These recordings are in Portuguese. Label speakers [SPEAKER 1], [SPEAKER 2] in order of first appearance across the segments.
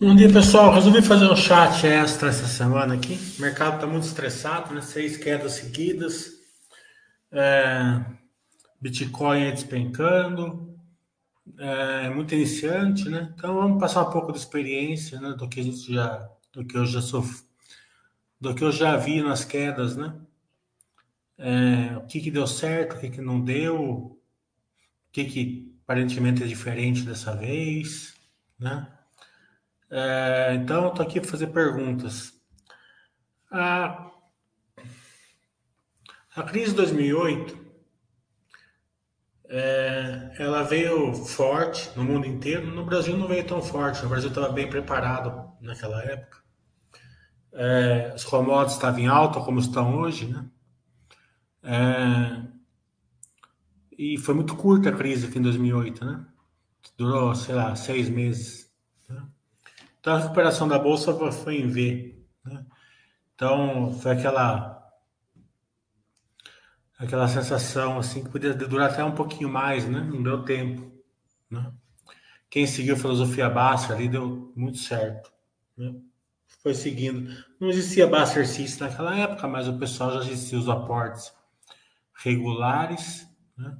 [SPEAKER 1] Bom dia, pessoal. Resolvi fazer um chat extra essa semana aqui. O mercado está muito estressado, né? Seis quedas seguidas. É... Bitcoin despencando. É muito iniciante, né? Então vamos passar um pouco de experiência, né? Do que a gente já, do que eu já sofri, do que eu já vi nas quedas, né? É... O que que deu certo, o que que não deu, o que que aparentemente é diferente dessa vez, né? É, então, estou aqui para fazer perguntas. A, a crise de 2008, é, ela veio forte no mundo inteiro. No Brasil não veio tão forte. O Brasil estava bem preparado naquela época. É, os commodities estavam em alta, como estão hoje, né? É, e foi muito curta a crise aqui em 2008, né? Durou, sei lá, seis meses. Então a recuperação da bolsa foi em V. Né? Então foi aquela aquela sensação assim que podia durar até um pouquinho mais, né? Não deu tempo. Né? Quem seguiu a filosofia Basser ali deu muito certo. Né? Foi seguindo. Não existia Basser System naquela época, mas o pessoal já existia os aportes regulares. Né?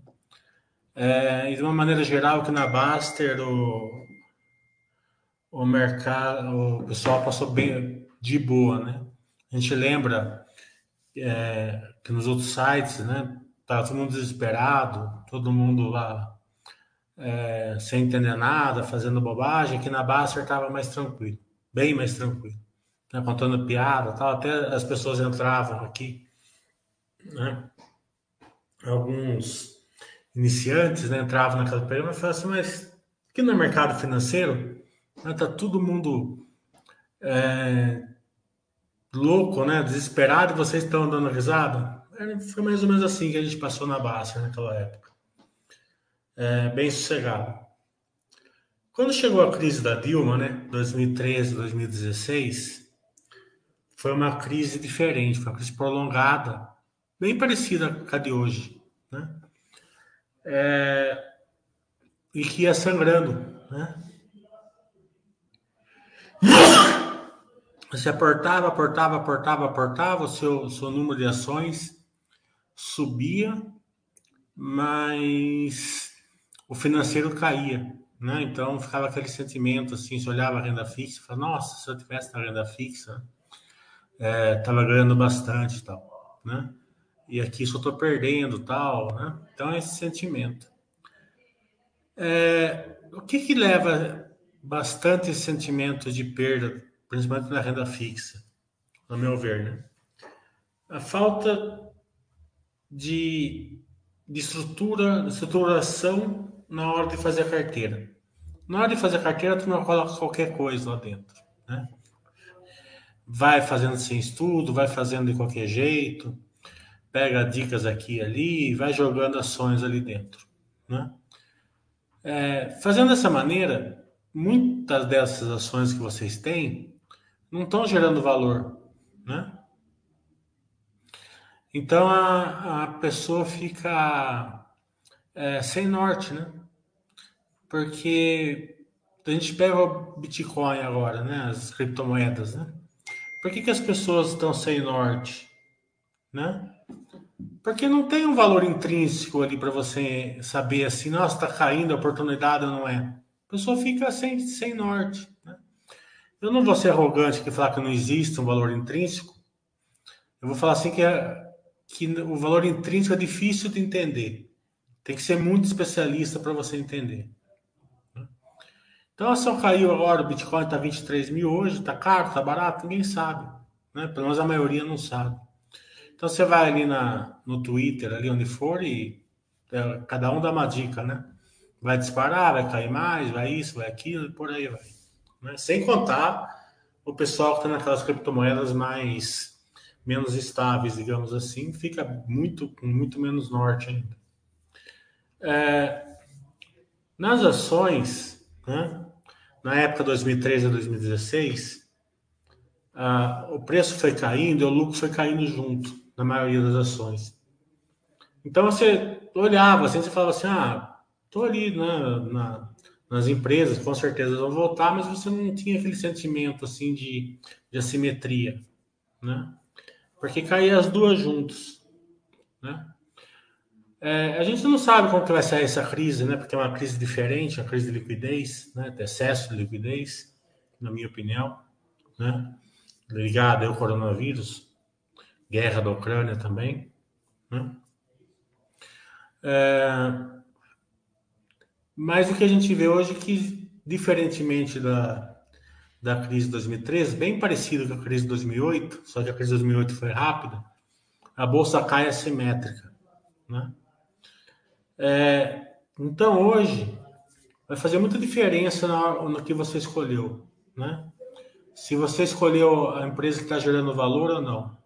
[SPEAKER 1] É, e de uma maneira geral, que na Baster o, o mercado, o pessoal passou bem de boa, né? A gente lembra é, que nos outros sites, né? Tava todo mundo desesperado, todo mundo lá é, sem entender nada, fazendo bobagem. Aqui na Baster estava mais tranquilo, bem mais tranquilo, né? contando piada, tal. Até as pessoas entravam aqui, né? Alguns iniciantes né, entravam naquela pergunta e falavam assim, mas aqui no mercado financeiro Está né, todo mundo é, louco, né? Desesperado vocês estão dando risada. É, foi mais ou menos assim que a gente passou na Baixa naquela época. É, bem sossegado. Quando chegou a crise da Dilma, né? 2013, 2016, foi uma crise diferente, foi uma crise prolongada, bem parecida com a de hoje, né? É, e que ia sangrando, né? Você aportava, aportava, aportava, aportava, o seu, seu número de ações subia, mas o financeiro caía, né? Então ficava aquele sentimento assim, se olhava a renda fixa, falava, nossa, se eu tivesse na renda fixa, é, ganhando bastante tal, né? E aqui só estou perdendo tal, né? Então é esse sentimento. É, o que que leva bastante sentimento de perda, principalmente na renda fixa, no meu ver, né? A falta de, de estrutura, de estruturação na hora de fazer a carteira. Na hora de fazer a carteira, tu não coloca qualquer coisa lá dentro, né? Vai fazendo sem estudo, vai fazendo de qualquer jeito, pega dicas aqui e ali, vai jogando ações ali dentro, né? É, fazendo dessa maneira, muitas dessas ações que vocês têm não estão gerando valor, né? Então a, a pessoa fica é, sem norte, né? Porque a gente pega o Bitcoin agora, né? As criptomoedas, né? Por que, que as pessoas estão sem norte, né? Porque não tem um valor intrínseco ali para você saber assim, nossa, está caindo, a oportunidade não é. A pessoa fica sem, sem norte. Né? Eu não vou ser arrogante que falar que não existe um valor intrínseco. Eu vou falar assim que, é, que o valor intrínseco é difícil de entender. Tem que ser muito especialista para você entender. Né? Então a ação caiu agora, o Bitcoin está 23 mil hoje, está caro, está barato, ninguém sabe. Né? Pelo menos a maioria não sabe. Então você vai ali na, no Twitter, ali onde for, e é, cada um dá uma dica, né? Vai disparar, vai cair mais, vai isso, vai aquilo, e por aí vai. Né? Sem contar o pessoal que está naquelas criptomoedas mais menos estáveis, digamos assim, fica muito muito menos norte ainda. É, nas ações, né, na época 2013 a 2016, ah, o preço foi caindo e o lucro foi caindo junto, na maioria das ações. Então você olhava assim, você falava assim, ah, Estou ali na, na, nas empresas, com certeza vão voltar, mas você não tinha aquele sentimento assim de, de assimetria, né? Porque caía as duas juntas, né? É, a gente não sabe como que vai sair essa crise, né? Porque é uma crise diferente, uma crise de liquidez, né? De excesso de liquidez, na minha opinião, né? Ligada ao coronavírus, guerra da Ucrânia também, né? É, mas o que a gente vê hoje é que, diferentemente da, da crise de 2013, bem parecido com a crise de 2008, só que a crise de 2008 foi rápida, a bolsa cai assimétrica, né? É, então hoje vai fazer muita diferença no, no que você escolheu, né? Se você escolheu a empresa que está gerando valor ou não,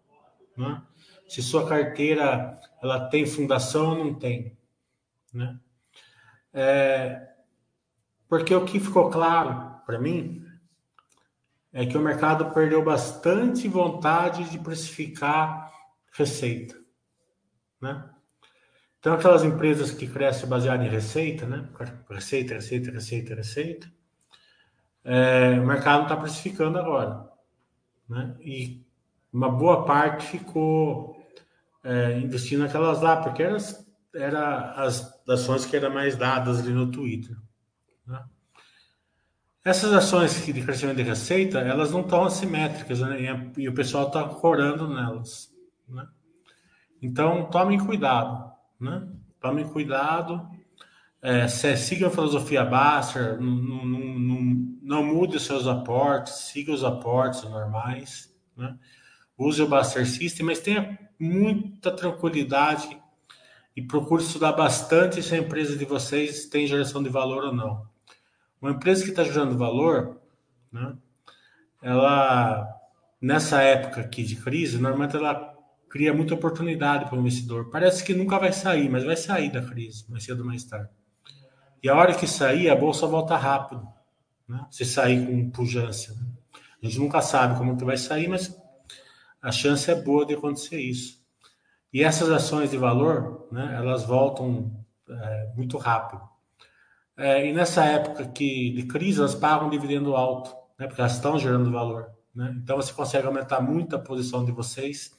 [SPEAKER 1] né? Se sua carteira ela tem fundação ou não tem, né? É, porque o que ficou claro para mim é que o mercado perdeu bastante vontade de precificar receita, né? Então, aquelas empresas que crescem baseadas em receita, né? Receita, receita, receita, receita. É, o mercado está precificando agora, né? E uma boa parte ficou é, investindo naquelas lá, porque elas era as ações que eram mais dadas ali no Twitter. Né? Essas ações de crescimento de receita, elas não estão assimétricas, né? e, o pessoal está corando nelas. Né? Então, tomem cuidado. Né? Tomem cuidado. É, a filosofia Baster, não, não, não, não, mude os seus aportes, siga os aportes normais. Né? Use o Baster System, mas tenha muita tranquilidade e procure estudar bastante se a empresa de vocês tem geração de valor ou não. Uma empresa que está gerando valor, né, ela, nessa época aqui de crise, normalmente ela cria muita oportunidade para o investidor. Parece que nunca vai sair, mas vai sair da crise, mais cedo ou mais tarde. E a hora que sair, a bolsa volta rápido. Né? Se sair com pujança. Né? A gente nunca sabe como que vai sair, mas a chance é boa de acontecer isso. E essas ações de valor, né, elas voltam é, muito rápido. É, e nessa época que, de crise, elas pagam um dividendo alto, né, porque elas estão gerando valor. Né? Então você consegue aumentar muito a posição de vocês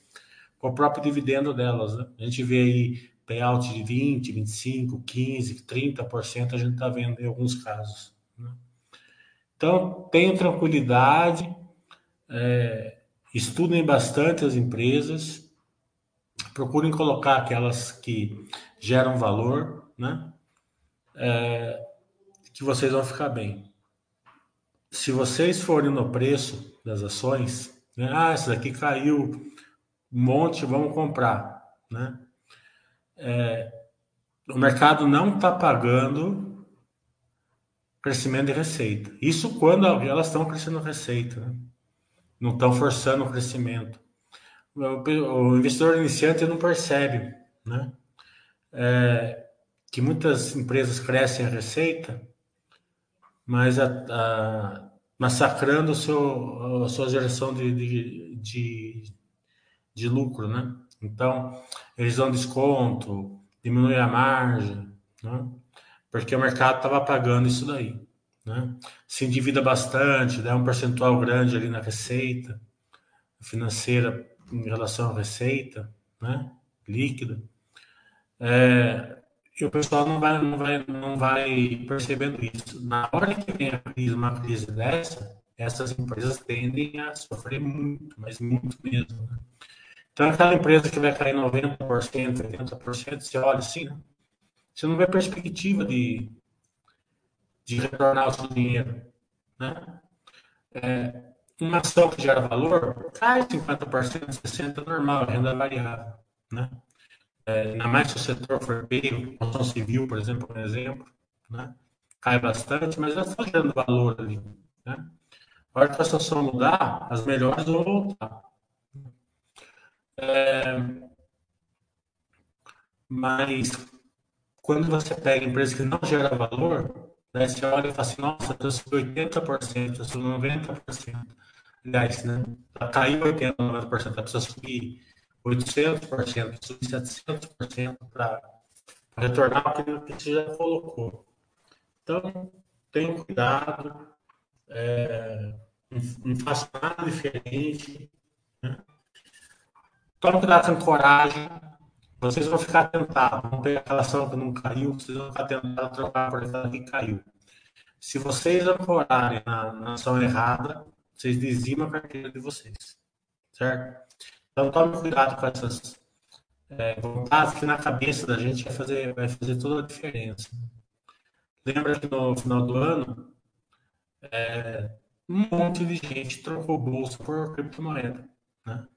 [SPEAKER 1] com o próprio dividendo delas. Né? A gente vê aí payout de 20, 25, 15, 30%, a gente está vendo em alguns casos. Né? Então, tenham tranquilidade, é, estudem bastante as empresas, procurem colocar aquelas que geram valor, né? É, que vocês vão ficar bem. Se vocês forem no preço das ações, né? ah, essa daqui caiu um monte, vamos comprar, né? É, o mercado não está pagando crescimento de receita. Isso quando elas estão crescendo receita, né? não estão forçando o crescimento o investidor iniciante não percebe, né? É, que muitas empresas crescem a receita, mas a, a, massacrando o seu, a sua geração de, de, de, de, lucro, né? Então, eles dão desconto, diminui a margem, né? Porque o mercado estava pagando isso daí, né? Se endivida bastante, dá um percentual grande ali na receita financeira em relação à receita, né, líquida, é, e o pessoal não vai, não, vai, não vai percebendo isso. Na hora que vem a crise, uma crise dessa, essas empresas tendem a sofrer muito, mas muito mesmo. Né? Então, aquela empresa que vai cair 90%, 80%, você olha assim, né? você não vê perspectiva de, de retornar o seu dinheiro. Né? É, uma ação que gera valor cai 50%, 60% normal, renda variável. Né? É, ainda mais se o setor for bem, construção civil, por exemplo, um exemplo, né? cai bastante, mas já está gerando valor ali. Né? A hora que a situação mudar, as melhores vão voltar. É, mas quando você pega empresa que não gera valor, né, você olha e fala assim, nossa, eu sou 80%, eu sou 90%. Aliás, né? Caiu 80%, 90%, precisa subir 800%, subir 700% para retornar aquilo que você já colocou. Então, tenham cuidado, é, não, façam nada diferente. Né? Tome cuidado com coragem. Vocês vão ficar tentados, vão pegar aquela ação que não caiu, vocês vão ficar tentados a trocar por aquela que caiu. Se vocês ancorarem na, na ação errada, vocês dizimam a carteira de vocês. Certo? Então tome cuidado com essas é, vontades que na cabeça da gente vai fazer, vai fazer toda a diferença. Lembra que no final do ano, é, um monte de gente trocou bolsa por criptomoeda, né?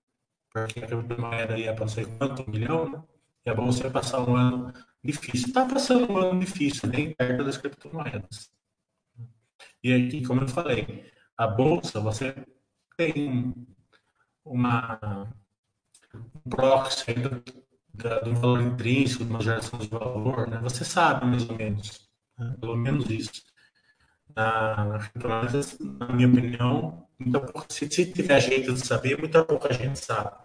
[SPEAKER 1] Porque a criptomoeda ia para quanto milhão, né? E a bolsa ia passar um ano difícil. Está passando um ano difícil, nem perto das criptomoedas. E aqui, como eu falei, a bolsa, você tem uma um proxy do, do valor intrínseco, uma geração de valor, né? Você sabe mais ou menos, né? pelo menos isso. Na, na minha opinião, se, se tiver jeito de saber, muita pouca gente sabe.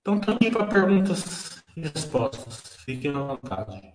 [SPEAKER 1] Então, também para perguntas e respostas. Fiquem à vontade.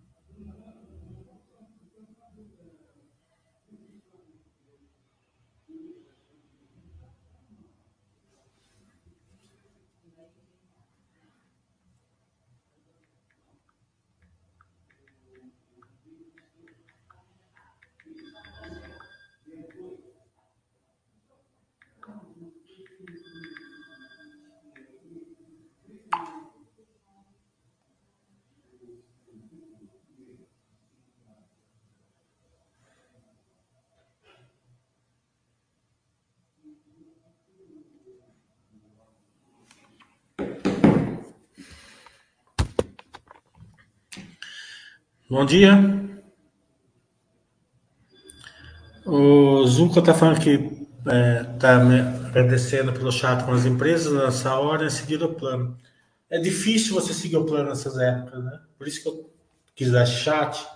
[SPEAKER 1] Bom dia. O Zuko está falando que está é, tá me agradecendo pelo chat com as empresas nessa hora e seguir o plano. É difícil você seguir o plano nessas épocas, né? Por isso que eu quis dar chat,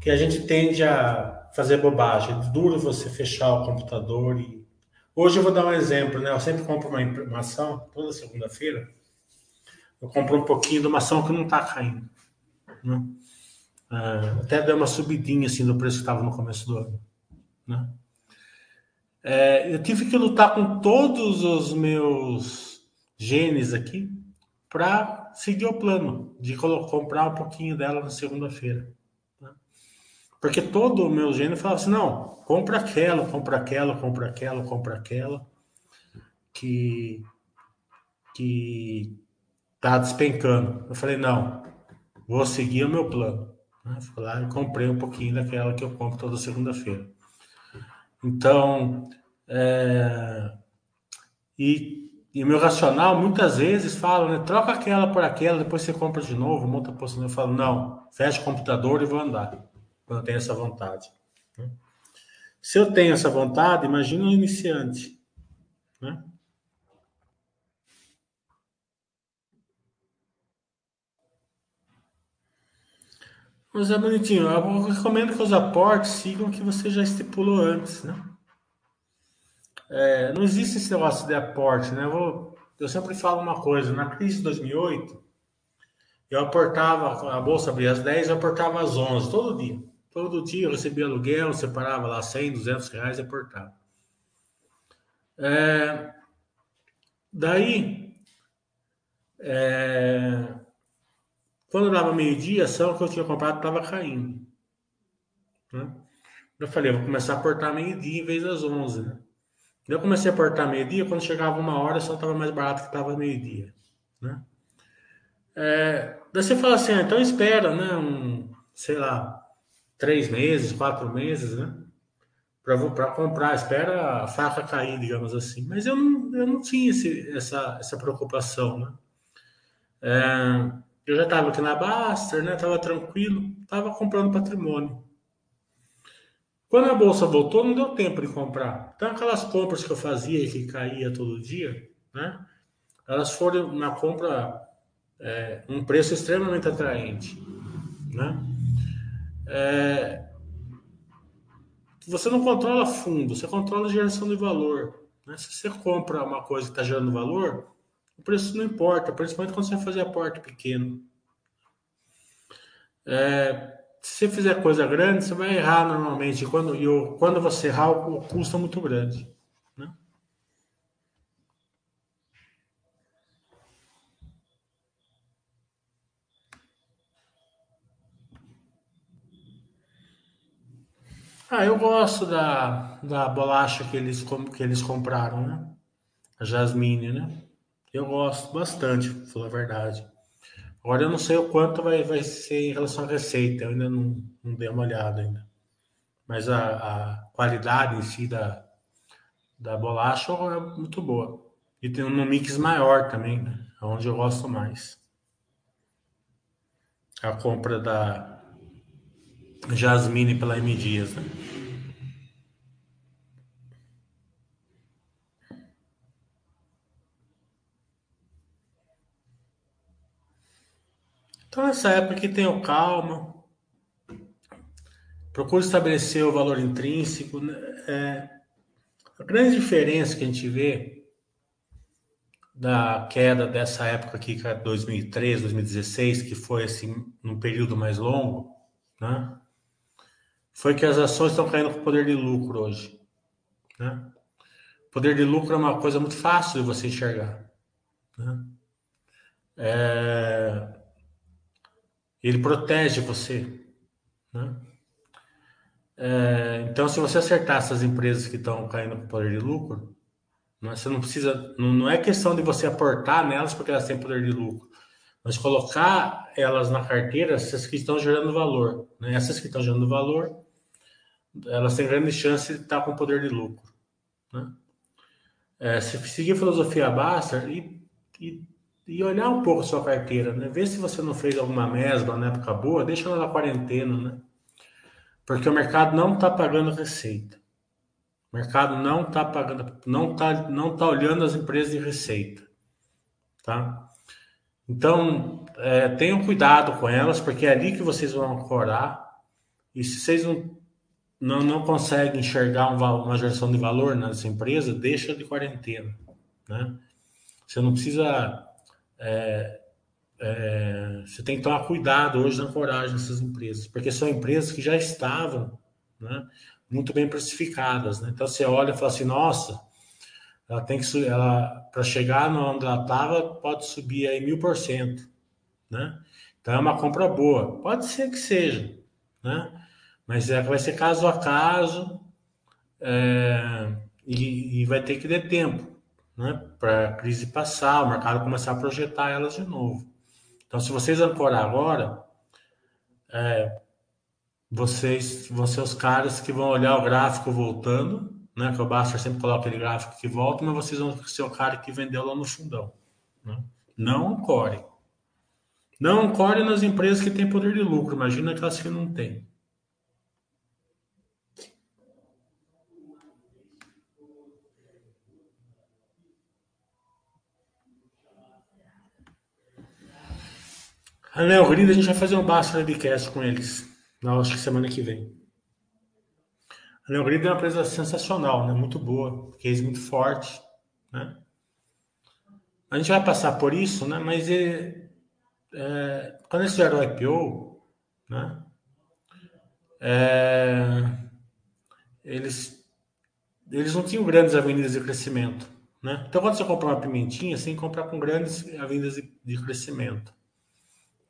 [SPEAKER 1] que a gente tende a fazer bobagem. É duro você fechar o computador e... Hoje eu vou dar um exemplo, né? Eu sempre compro uma, uma ação, toda segunda-feira, eu compro um pouquinho de uma ação que não está caindo, né? Uh, até deu uma subidinha assim do preço que estava no começo do ano. Né? É, eu tive que lutar com todos os meus genes aqui para seguir o plano de comprar um pouquinho dela na segunda-feira. Né? Porque todo o meu gene falava assim: não, compra aquela, compra aquela, compra aquela, compra aquela, que, que tá despencando. Eu falei: não, vou seguir o meu plano. Né? Fui lá e comprei um pouquinho daquela que eu compro toda segunda-feira. Então, é... e, e meu racional muitas vezes fala, né? Troca aquela por aquela, depois você compra de novo, monta a posição. Eu falo, não, fecha o computador e vou andar, quando eu tenho essa vontade. Né? Se eu tenho essa vontade, imagina um iniciante, né? Mas é bonitinho. Eu recomendo que os aportes sigam o que você já estipulou antes, né? É, não existe esse negócio de aporte, né? Eu, vou, eu sempre falo uma coisa. Na crise de 2008, eu aportava, a bolsa abria às 10, eu aportava às 11, todo dia. Todo dia eu recebia aluguel, separava lá 100, 200 reais e aportava. É, daí, é, quando dava meio-dia, a ação que eu tinha comprado estava caindo. Né? Eu falei, eu vou começar a aportar meio-dia em vez das 11. Né? Eu comecei a aportar meio-dia, quando chegava uma hora, só estava mais barato que estava meio-dia. Né? É, daí você fala assim, ah, então espera, né? Um, sei lá, três meses, quatro meses, né? Para comprar, espera a faca cair, digamos assim. Mas eu não, eu não tinha esse, essa, essa preocupação, né? É, eu já estava aqui na Baster, né? Tava tranquilo, tava comprando patrimônio. Quando a bolsa voltou, não deu tempo de comprar. Então, aquelas compras que eu fazia que caía todo dia, né? Elas foram na compra é, um preço extremamente atraente, né? É, você não controla fundo, você controla geração de valor. Né? Se você compra uma coisa que está gerando valor, preço não importa, principalmente quando você vai fazer aporte pequeno. É, se você fizer coisa grande, você vai errar normalmente. Quando, e o, quando você errar, o custo é muito grande. Ah, eu gosto da, da bolacha que eles, que eles compraram, né? A Jasmine, né? Eu gosto bastante, pra falar a verdade. Agora eu não sei o quanto vai, vai ser em relação à receita, eu ainda não, não dei uma olhada ainda. Mas a, a qualidade em si da, da bolacha é muito boa. E tem um mix maior também, né? Onde eu gosto mais. A compra da, Jasmine pela M Dias, né? Então, nessa época aqui tenho calma, procuro estabelecer o valor intrínseco. Né? É, a grande diferença que a gente vê da queda dessa época aqui, que é 2003, 2016, que foi assim, num período mais longo, né? foi que as ações estão caindo com poder de lucro hoje. Né? Poder de lucro é uma coisa muito fácil de você enxergar. Né? É... Ele protege você. Né? É... Então, se você acertar essas empresas que estão caindo com poder de lucro, né? você não precisa. Não, não é questão de você aportar nelas porque elas têm poder de lucro mas colocar elas na carteira, essas que estão gerando valor. Né? Essas que estão gerando valor, elas têm grande chance de estar com poder de lucro. Né? É, se seguir a filosofia Baster e, e, e, olhar um pouco sua carteira, né? ver se você não fez alguma mesma na época boa, deixa ela na quarentena, né? porque o mercado não está pagando receita. O mercado não está pagando, não está não tá olhando as empresas de receita. Tá? Então, é, tenham cuidado com elas, porque é ali que vocês vão ancorar. E se vocês não não, não consegue enxergar um, uma geração de valor nessa empresa, deixa de quarentena. Né? Você não precisa. É, é, você tem que tomar cuidado hoje na coragem dessas empresas, porque são empresas que já estavam né, muito bem precificadas. Né? Então você olha e fala assim: nossa, ela tem que ela para chegar no onde ela estava, pode subir aí mil por cento. Né? Então é uma compra boa. Pode ser que seja. Né? Mas é, vai ser caso a caso é, e, e, vai ter que ter tempo né, para a crise passar, o mercado começar a projetar elas de novo. Então, se vocês ancorar agora, é, vocês vão ser os caras que vão olhar o gráfico voltando, né, que o Baster sempre coloca aquele gráfico que volta, mas vocês vão ser o cara que vendeu lá no fundão. Né? Não ancore. Não ancore nas empresas que têm poder de lucro, imagina aquelas que não têm. A Neogrid, a gente vai fazer um basta webcast com eles. Na acho que semana que vem. A Neogrid é uma empresa sensacional, né? Muito boa, case muito forte, né? A gente vai passar por isso, né? Mas é, é, quando eles fizeram o IPO, né? É, eles, eles não tinham grandes avenidas de crescimento, né? Então, quando você compra uma pimentinha, você tem que comprar com grandes avenidas de, de crescimento.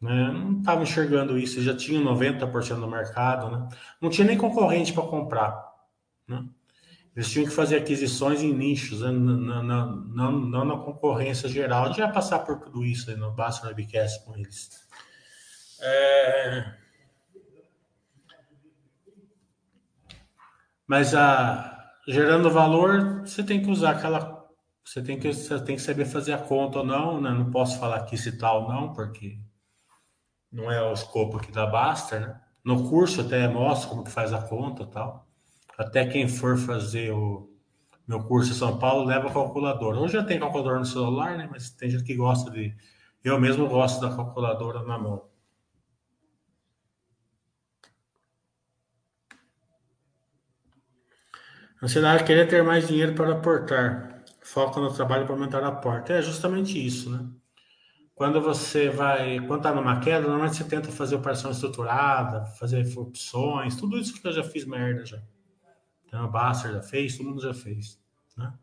[SPEAKER 1] Né? Não estava enxergando isso, já tinha 90% do mercado, né? não tinha nem concorrente para comprar. Né? Eles tinham que fazer aquisições em nichos, né? não, não, não, não, na concorrência geral. Vai passar por tudo isso aí no Basta Webcast com eles. É... Mas a, gerando valor, você tem que usar aquela. Você tem que, você tem que saber fazer a conta ou não, né? Não posso falar aqui se tal ou não, porque não é o escopo aqui da Basta, né? No curso até mostro como que faz a conta tal. Até quem for fazer o meu curso em São Paulo leva calculadora. Hoje já tem calculadora no celular, né? Mas tem gente que gosta de. Eu mesmo gosto da calculadora na mão. Ansiedade querer ter mais dinheiro para aportar. Foca no trabalho para aumentar a porta. É justamente isso, né? Quando você vai, quando está numa queda, normalmente você tenta fazer operação estruturada, fazer opções, tudo isso que eu já fiz merda já. Então, a Baster já fez, todo mundo já fez, né?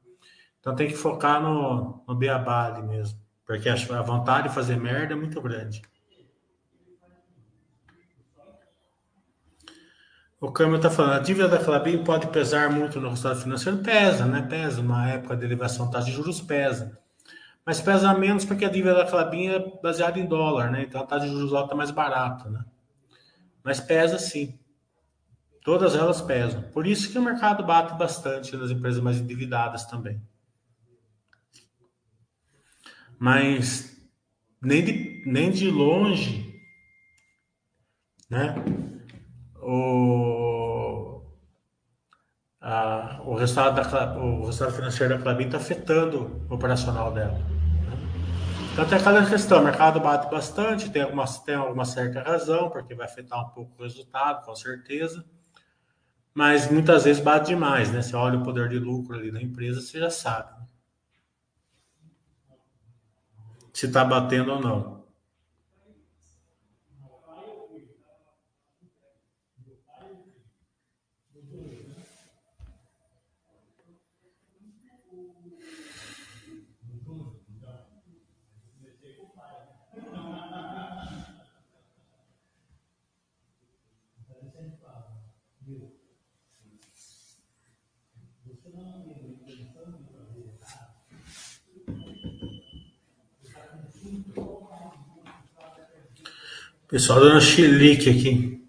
[SPEAKER 1] Então tem que focar no, no beabá ali mesmo, porque a vontade de fazer merda é muito grande. O Câmbio está falando, a dívida da Clabin pode pesar muito no resultado financeiro? Pesa, né? Pesa. Uma época de elevação taxa de juros pesa. Mas pesa menos porque a dívida da Clabin é baseada em dólar, né? Então a taxa de juros lá está mais barata, né? Mas pesa sim. Todas elas pesam. Por isso que o mercado bate bastante nas empresas mais endividadas também. Mas nem de, nem de longe, né? o, a, o, resultado da, o resultado financeiro da Clabin está afetando o operacional dela. Né? Então tem aquela questão, o mercado bate bastante, tem alguma, tem alguma certa razão, porque vai afetar um pouco o resultado, com certeza. Mas muitas vezes bate demais, né? Você olha o poder de lucro ali da empresa, você já sabe. Né? Se está batendo ou não. Pessoal dando chilique aqui.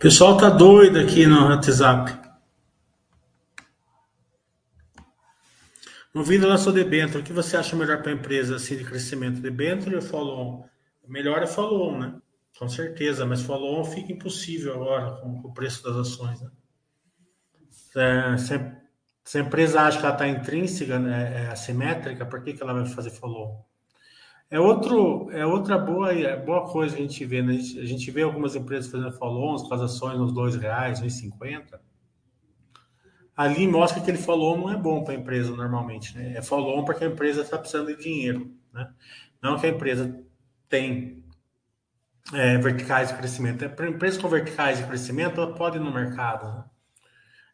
[SPEAKER 1] Pessoal tá doido aqui no WhatsApp. No vídeo lançou debênture. O que você acha melhor para a empresa assim, de crescimento? Debênture ou follow-on? Melhor é follow-on, né? Com certeza, mas follow-on fica impossível agora com, o preço das ações. Né? É, se, se, a empresa acha que ela está intrínseca, né, é assimétrica, por que, que ela vai fazer follow-on? É, outro, é outra boa, é boa coisa que a gente vê. Né? A gente vê algumas empresas fazendo follow-ons as ações nos reais, uns 50. Ali mostra que aquele follow não é bom para a empresa normalmente. Né? É follow porque a empresa está precisando de dinheiro. Né? Não que a empresa tem é, verticais de crescimento. Para empresas com verticais de crescimento, ela pode ir no mercado. Né?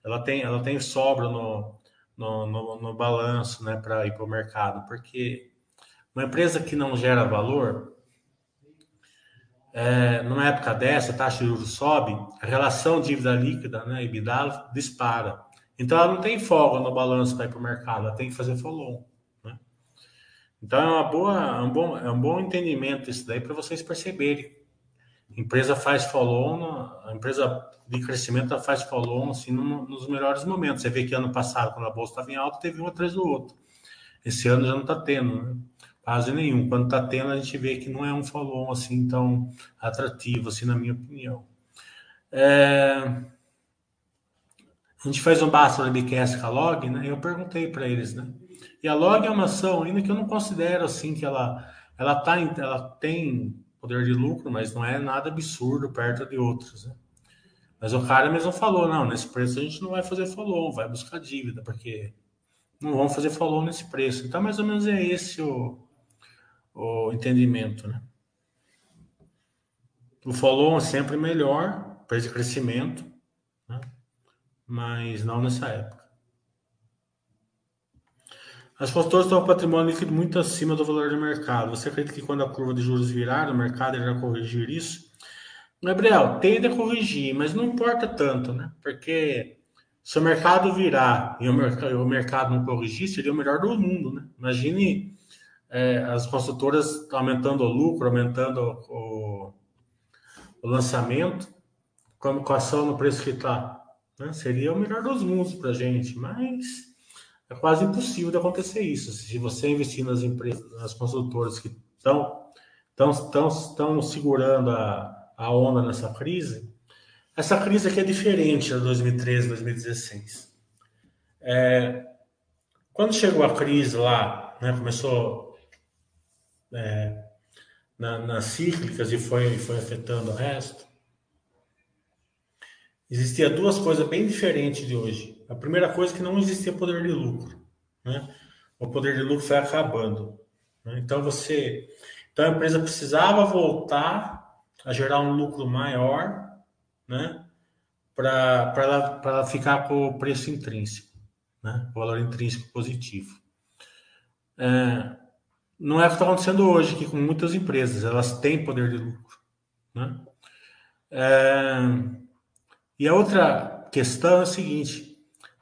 [SPEAKER 1] Ela, tem, ela tem sobra no, no, no, no balanço né, para ir para o mercado, porque uma empresa que não gera valor, é, numa época dessa, a taxa de juros sobe, a relação dívida líquida, né, EBITDA, dispara. Então ela não tem folga no balanço para ir para o mercado, ela tem que fazer follow. Né? Então é uma boa, é um bom, é um bom entendimento isso daí para vocês perceberem. A empresa faz follow-on, a empresa de crescimento faz follow-on assim, nos melhores momentos. Você vê que ano passado, quando a bolsa estava em alta, teve um atrás do outro. Esse ano já não está tendo, né? Quase nenhum. Quando está tendo, a gente vê que não é um follow-on assim tão atrativo, assim, na minha opinião. É... A gente fez um basta no BQS com a Log, né? Eu perguntei para eles, né? E a Log é uma ação ainda que eu não considero assim que ela ela tá ela tem poder de lucro, mas não é nada absurdo perto de outros, né? Mas o cara mesmo falou, não, nesse preço a gente não vai fazer follow, vai buscar dívida, porque não vão fazer follow nesse preço. Então, mais ou menos é esse o, o entendimento, né? O follow é sempre melhor, preço de crescimento, né? mas não nessa época. As consultoras estão patrimônio líquido muito acima do valor do mercado. Você acredita que quando a curva de juros virar, o mercado irá corrigir isso? Gabriel, tende a corrigir, mas não importa tanto, né? Porque se o mercado virar e o mercado não corrigir, seria o melhor do mundo, né? Imagine é, as consultoras aumentando o lucro, aumentando o, o lançamento, como com a ação no preço que está. Né? Seria o melhor dos mundos para a gente, mas é quase impossível de acontecer isso. Se você investir nas empresas, nas consultoras que estão estão estão, estão segurando a a onda nessa crise, essa crise aqui é diferente da 2013, 2016. É, quando chegou a crise lá, né, começou é, na, nas cíclicas e foi, foi afetando o resto, existia duas coisas bem diferentes de hoje. A primeira coisa é que não existia poder de lucro. Né? O poder de lucro foi acabando. Né? Então você, então a empresa precisava voltar a gerar um lucro maior, né? Para ela, ela ficar com o preço intrínseco, né? O valor intrínseco positivo. É, não é o que está acontecendo hoje, que com muitas empresas, elas têm poder de lucro, né? É, e a outra questão é a seguinte: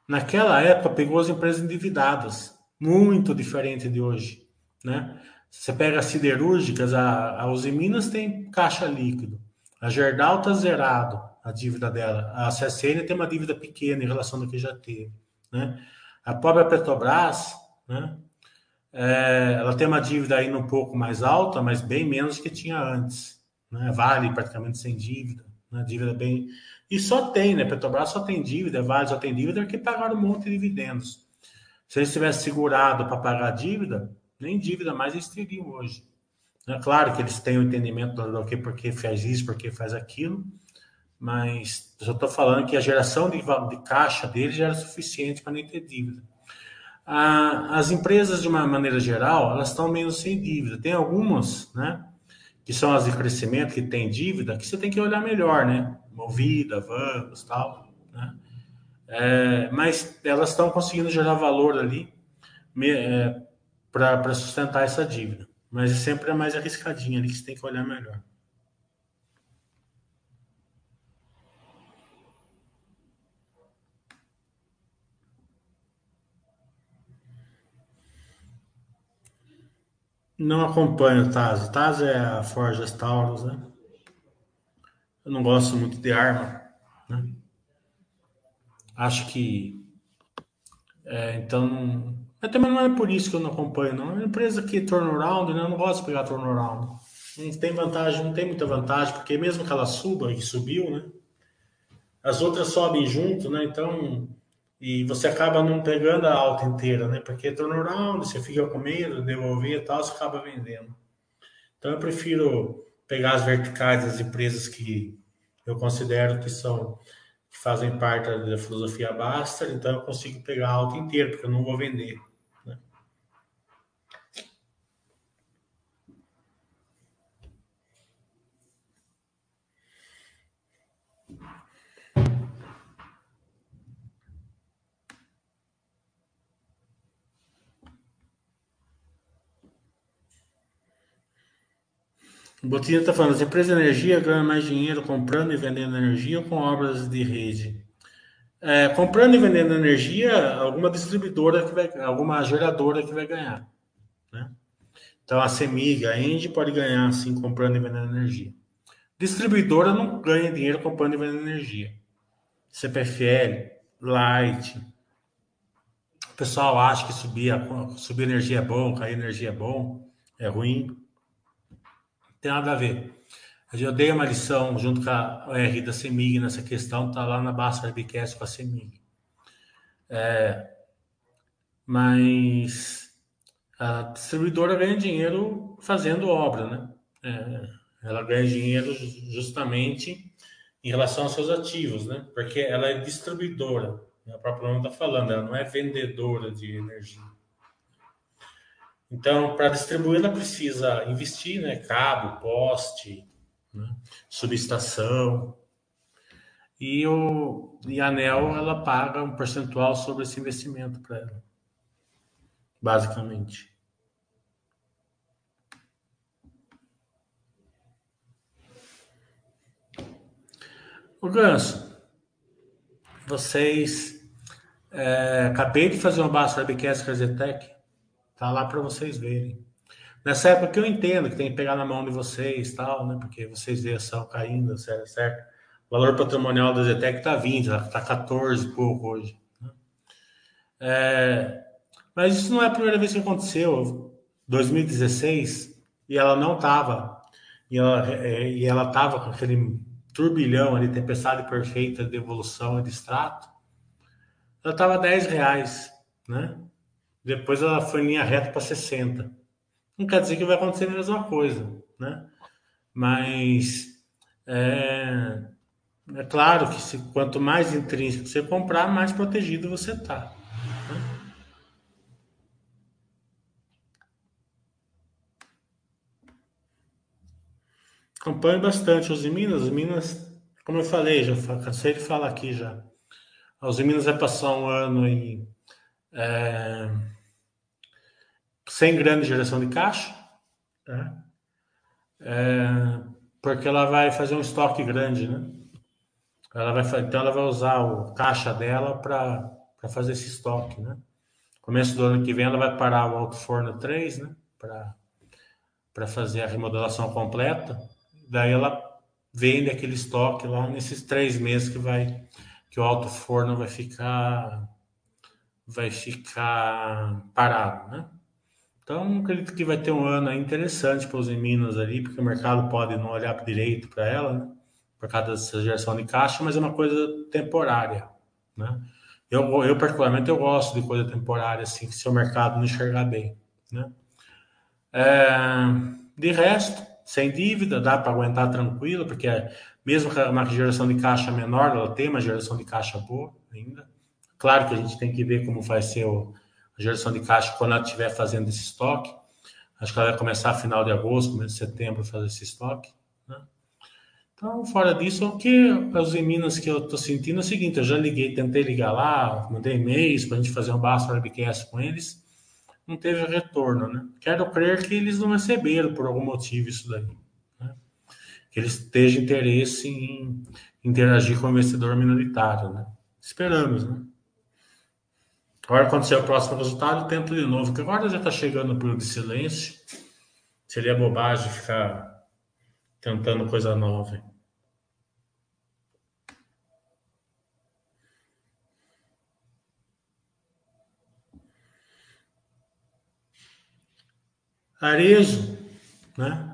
[SPEAKER 1] naquela época pegou as empresas endividadas, muito diferente de hoje, né? Você pega as siderúrgicas, a, a Uzi Minas tem caixa líquido. A Gerdau está zerado a dívida dela. A CSN tem uma dívida pequena em relação ao que já teve. Né? A própria Petrobras, né? É, ela tem uma dívida ainda um pouco mais alta, mas bem menos que tinha antes. Né? Vale praticamente sem dívida. Né? Dívida bem. E só tem, né? Petrobras só tem dívida, Vale só tem dívida porque pagaram um monte de dividendos. Se eles tivessem segurado para pagar a dívida, nem dívida mais eles teriam hoje. É claro que eles têm o um entendimento do que porque faz isso, porque faz aquilo, mas eu estou falando que a geração de, de caixa deles já era suficiente para nem ter dívida. Ah, as empresas, de uma maneira geral, elas estão menos sem dívida. Tem algumas, né, que são as de crescimento, que tem dívida, que você tem que olhar melhor, né? Movida, Vamos, tal, né? É, mas elas estão conseguindo gerar valor ali, é, para sustentar essa dívida. Mas é sempre a mais arriscadinha ali que você tem que olhar melhor. Não acompanho o Taz. Taz é a Forjas Taurus, né? Eu não gosto muito de arma, né? Acho que é, então mas também não é por isso que eu não acompanho, não. É uma empresa que turnaround, né? Eu não gosto de pegar turnaround. Não tem vantagem, não tem muita vantagem, porque mesmo que ela suba e subiu, né? As outras sobem junto, né? Então, e você acaba não pegando a alta inteira, né? Porque turnaround, você fica com medo, devolver e tal, você acaba vendendo. Então eu prefiro pegar as verticais das empresas que eu considero que são que fazem parte da filosofia Baster, então eu consigo pegar a alta inteira, porque eu não vou vender. Botinha está falando, as empresas de energia ganham mais dinheiro comprando e vendendo energia ou com obras de rede? É, comprando e vendendo energia, alguma distribuidora que vai, alguma geradora que vai ganhar, né? Então a CEMIG, a Engie pode ganhar assim comprando e vendendo energia. Distribuidora não ganha dinheiro comprando e vendendo energia. CPFL, Light. O pessoal acha que subir, subir energia é bom, cair energia é bom, é ruim. Tem nada a ver. Eu dei uma lição junto com a R da CEMIG nessa questão, tá lá na Basta Webcast com a CEMIG. É, mas a distribuidora ganha dinheiro fazendo obra, né? É, ela ganha dinheiro justamente em relação aos seus ativos, né? Porque ela é distribuidora, né? o próprio nome está falando, ela não é vendedora de energia. Então, para distribuir, ela precisa investir, né? Cabo, poste, né? subestação. E, o, e a ANEL, ela paga um percentual sobre esse investimento para ela, basicamente. O Ganso, vocês. É, acabei de fazer uma base webcast com a Zetec. Tá lá para vocês verem. Nessa época que eu entendo que tem que pegar na mão de vocês tal, né? Porque vocês veem a ação caindo, certo? certo? O valor patrimonial da Zetec tá 20, tá 14 e pouco hoje. Né? É, mas isso não é a primeira vez que aconteceu. 2016, e ela não tava. E ela, é, e ela tava com aquele turbilhão ali, tempestade perfeita de evolução e de extrato, ela estava 10 reais, né? Depois ela foi linha reta para 60. Não quer dizer que vai acontecer a mesma coisa, né? Mas é, é claro que se, quanto mais intrínseco você comprar, mais protegido você está. Acompanho bastante os Minas. Os Minas, como eu falei, já cansei de falar aqui já. Os Minas vai passar um ano em, é, sem grande geração de caixa, né? é, porque ela vai fazer um estoque grande, né? Ela vai, então ela vai usar o caixa dela para fazer esse estoque, né? Começo do ano que vem ela vai parar o alto forno 3, né? Para fazer a remodelação completa daí ela vende aquele estoque lá nesses três meses que vai que o alto forno vai ficar vai ficar parado, né? Então acredito que vai ter um ano interessante para os Minas ali, porque o mercado pode não olhar direito para ela, né? por causa dessa geração de caixa, mas é uma coisa temporária, né? Eu, eu particularmente eu gosto de coisa temporária assim, se o mercado não enxergar bem, né? É, de resto, sem dívida, dá para aguentar tranquilo, porque mesmo com uma geração de caixa menor, ela tem uma geração de caixa boa ainda. Claro que a gente tem que ver como vai ser a geração de caixa quando ela estiver fazendo esse estoque. Acho que ela vai começar a final de agosto, começo de setembro, fazer esse estoque. Né? Então, fora disso, o que as Minas que eu estou sentindo é o seguinte: eu já liguei, tentei ligar lá, mandei e-mails para a gente fazer um basta webcast com eles não teve retorno, né? Quero crer que eles não receberam por algum motivo isso daí. Né? Que eles estejam interesse em interagir com o investidor minoritário, né? Esperamos, né? Agora, quando ser o próximo resultado, tento de novo, que agora já está chegando o período de silêncio. Seria bobagem ficar tentando coisa nova. Arezo, né?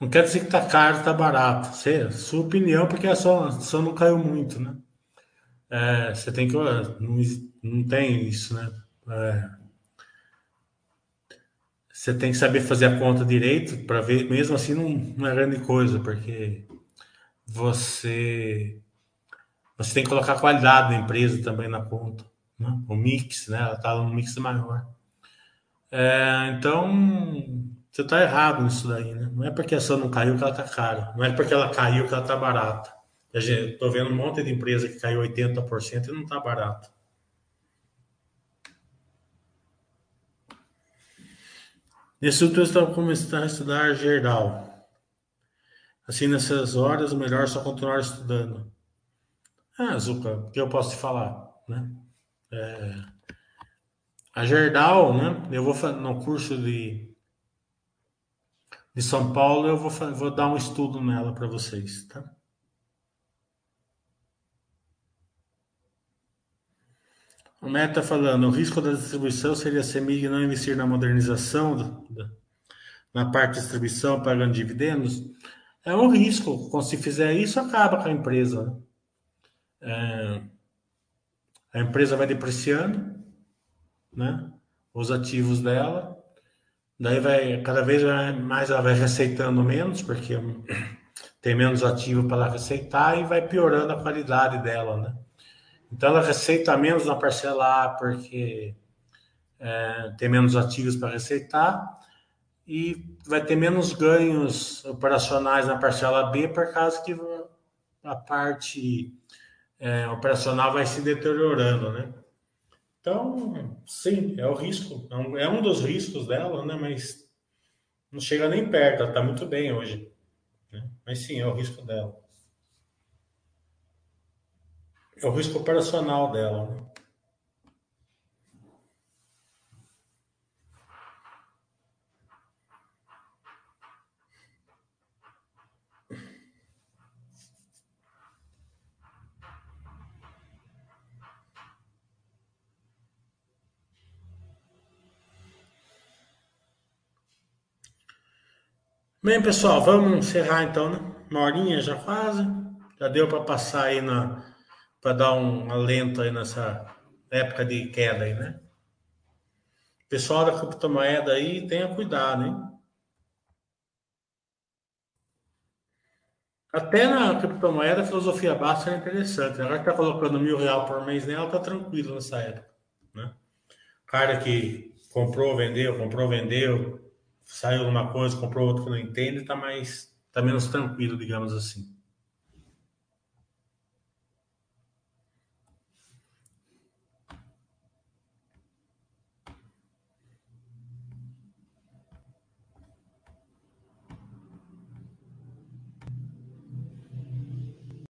[SPEAKER 1] Não quer dizer que tá caro, tá barato. Você, sua opinião, porque a sua ação não caiu muito, né? É, você tem que. Não, não tem isso, né? É, você tem que saber fazer a conta direito para ver, mesmo assim não, não é grande coisa, porque você você tem que colocar a qualidade da empresa também na conta, né? o mix, né? Ela está no mix maior. É, então você está errado nisso daí, né? Não é porque a ação não caiu que ela está cara. Não é porque ela caiu que ela está barata. Estou vendo um monte de empresa que caiu 80% e não está barato. Nesse último estou começando a estudar Gerdau. Assim, nessas horas, melhor só continuar estudando. Ah, Zuka, o que eu posso te falar? Né? É... A Gerdau, né? Eu vou no curso de de São Paulo, eu vou, vou dar um estudo nela para vocês, tá? O Neto está falando, o risco da distribuição seria a CEMIG não investir na modernização na parte de distribuição pagando dividendos? É um risco. Se fizer isso, acaba com a empresa. É, a empresa vai depreciando, né? Os ativos dela, daí vai cada vez mais ela vai receitando menos, porque tem menos ativo para ela receitar e vai piorando a qualidade dela, né? Então ela receita menos na parcela A porque é, tem menos ativos para receitar e vai ter menos ganhos operacionais na parcela B por causa que a parte é, operacional vai se deteriorando, né? Então, sim, é o risco, é um, é dos riscos dela, né? Mas não chega nem perto, ela está muito bem hoje. Né? Mas sim, é o risco dela. É o risco operacional dela. Né? Bem, pessoal, vamos encerrar então, né? Uma horinha já quase. Já deu para passar aí na. Para dar um alento aí nessa época de queda aí, né? Pessoal da criptomoeda aí, tenha cuidado, hein? Até na criptomoeda a filosofia baixa é interessante. Agora que tá colocando mil real por mês nela, tá tranquilo nessa época. Né? Cara que comprou, vendeu, comprou, vendeu, saiu alguma coisa, comprou outro que não entende, tá mais, tá menos tranquilo, digamos assim.